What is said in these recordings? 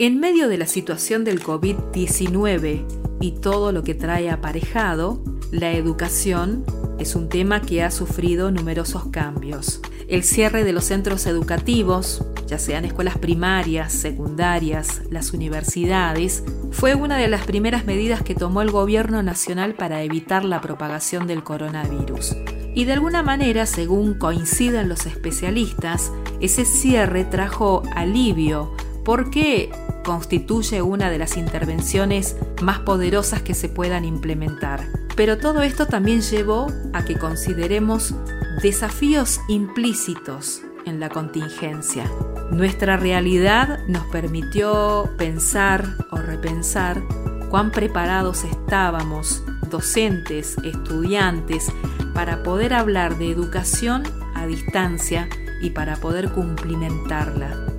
En medio de la situación del COVID-19 y todo lo que trae aparejado, la educación es un tema que ha sufrido numerosos cambios. El cierre de los centros educativos, ya sean escuelas primarias, secundarias, las universidades, fue una de las primeras medidas que tomó el gobierno nacional para evitar la propagación del coronavirus. Y de alguna manera, según coinciden los especialistas, ese cierre trajo alivio porque constituye una de las intervenciones más poderosas que se puedan implementar. Pero todo esto también llevó a que consideremos desafíos implícitos en la contingencia. Nuestra realidad nos permitió pensar o repensar cuán preparados estábamos, docentes, estudiantes, para poder hablar de educación a distancia y para poder cumplimentarla.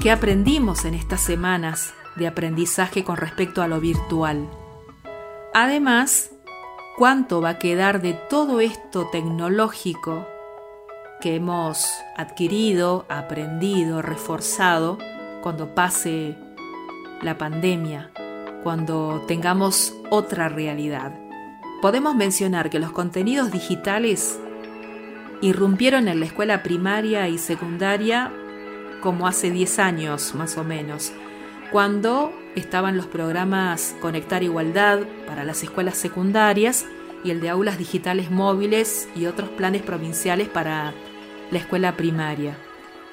¿Qué aprendimos en estas semanas de aprendizaje con respecto a lo virtual? Además, ¿cuánto va a quedar de todo esto tecnológico que hemos adquirido, aprendido, reforzado cuando pase la pandemia, cuando tengamos otra realidad? Podemos mencionar que los contenidos digitales irrumpieron en la escuela primaria y secundaria como hace 10 años más o menos, cuando estaban los programas Conectar Igualdad para las escuelas secundarias y el de aulas digitales móviles y otros planes provinciales para la escuela primaria.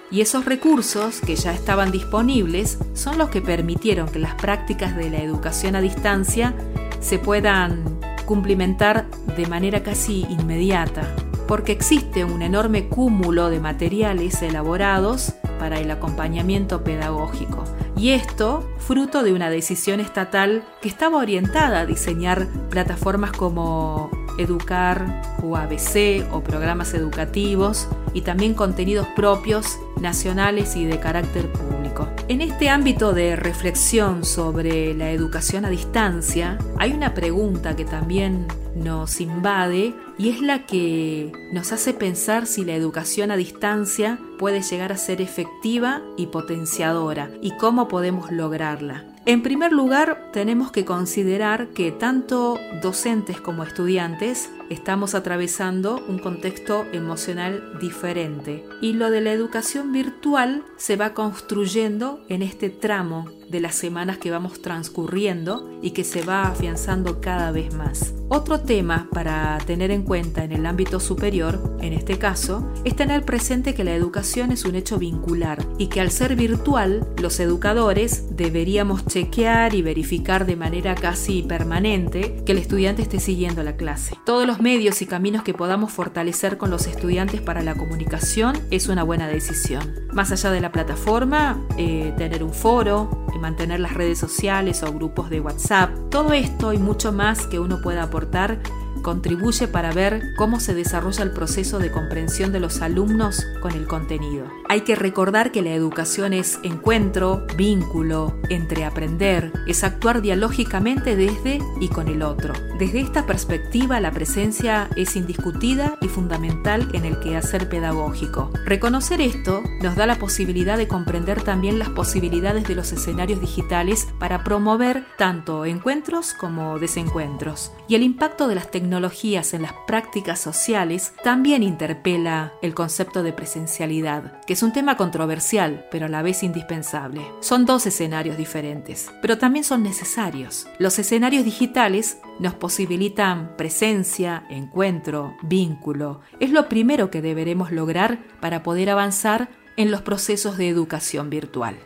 Y esos recursos que ya estaban disponibles son los que permitieron que las prácticas de la educación a distancia se puedan cumplimentar de manera casi inmediata, porque existe un enorme cúmulo de materiales elaborados para el acompañamiento pedagógico. Y esto fruto de una decisión estatal que estaba orientada a diseñar plataformas como Educar o ABC o programas educativos y también contenidos propios, nacionales y de carácter público. En este ámbito de reflexión sobre la educación a distancia, hay una pregunta que también nos invade y es la que nos hace pensar si la educación a distancia puede llegar a ser efectiva y potenciadora y cómo podemos lograrla. En primer lugar, tenemos que considerar que tanto docentes como estudiantes estamos atravesando un contexto emocional diferente y lo de la educación virtual se va construyendo en este tramo de las semanas que vamos transcurriendo y que se va afianzando cada vez más. Otro tema para tener en cuenta en el ámbito superior, en este caso, es tener presente que la educación es un hecho vincular y que al ser virtual, los educadores deberíamos chequear y verificar de manera casi permanente que el estudiante esté siguiendo la clase. Todos los medios y caminos que podamos fortalecer con los estudiantes para la comunicación es una buena decisión. Más allá de la plataforma, eh, tener un foro, mantener las redes sociales o grupos de WhatsApp, todo esto y mucho más que uno pueda aportar contribuye para ver cómo se desarrolla el proceso de comprensión de los alumnos con el contenido. Hay que recordar que la educación es encuentro, vínculo, entre aprender, es actuar dialógicamente desde y con el otro. Desde esta perspectiva, la presencia es indiscutida y fundamental en el quehacer pedagógico. Reconocer esto nos da la posibilidad de comprender también las posibilidades de los escenarios digitales para promover tanto encuentros como desencuentros y el impacto de las tecnologías tecnologías en las prácticas sociales también interpela el concepto de presencialidad, que es un tema controversial, pero a la vez indispensable. Son dos escenarios diferentes, pero también son necesarios. Los escenarios digitales nos posibilitan presencia, encuentro, vínculo. Es lo primero que deberemos lograr para poder avanzar en los procesos de educación virtual.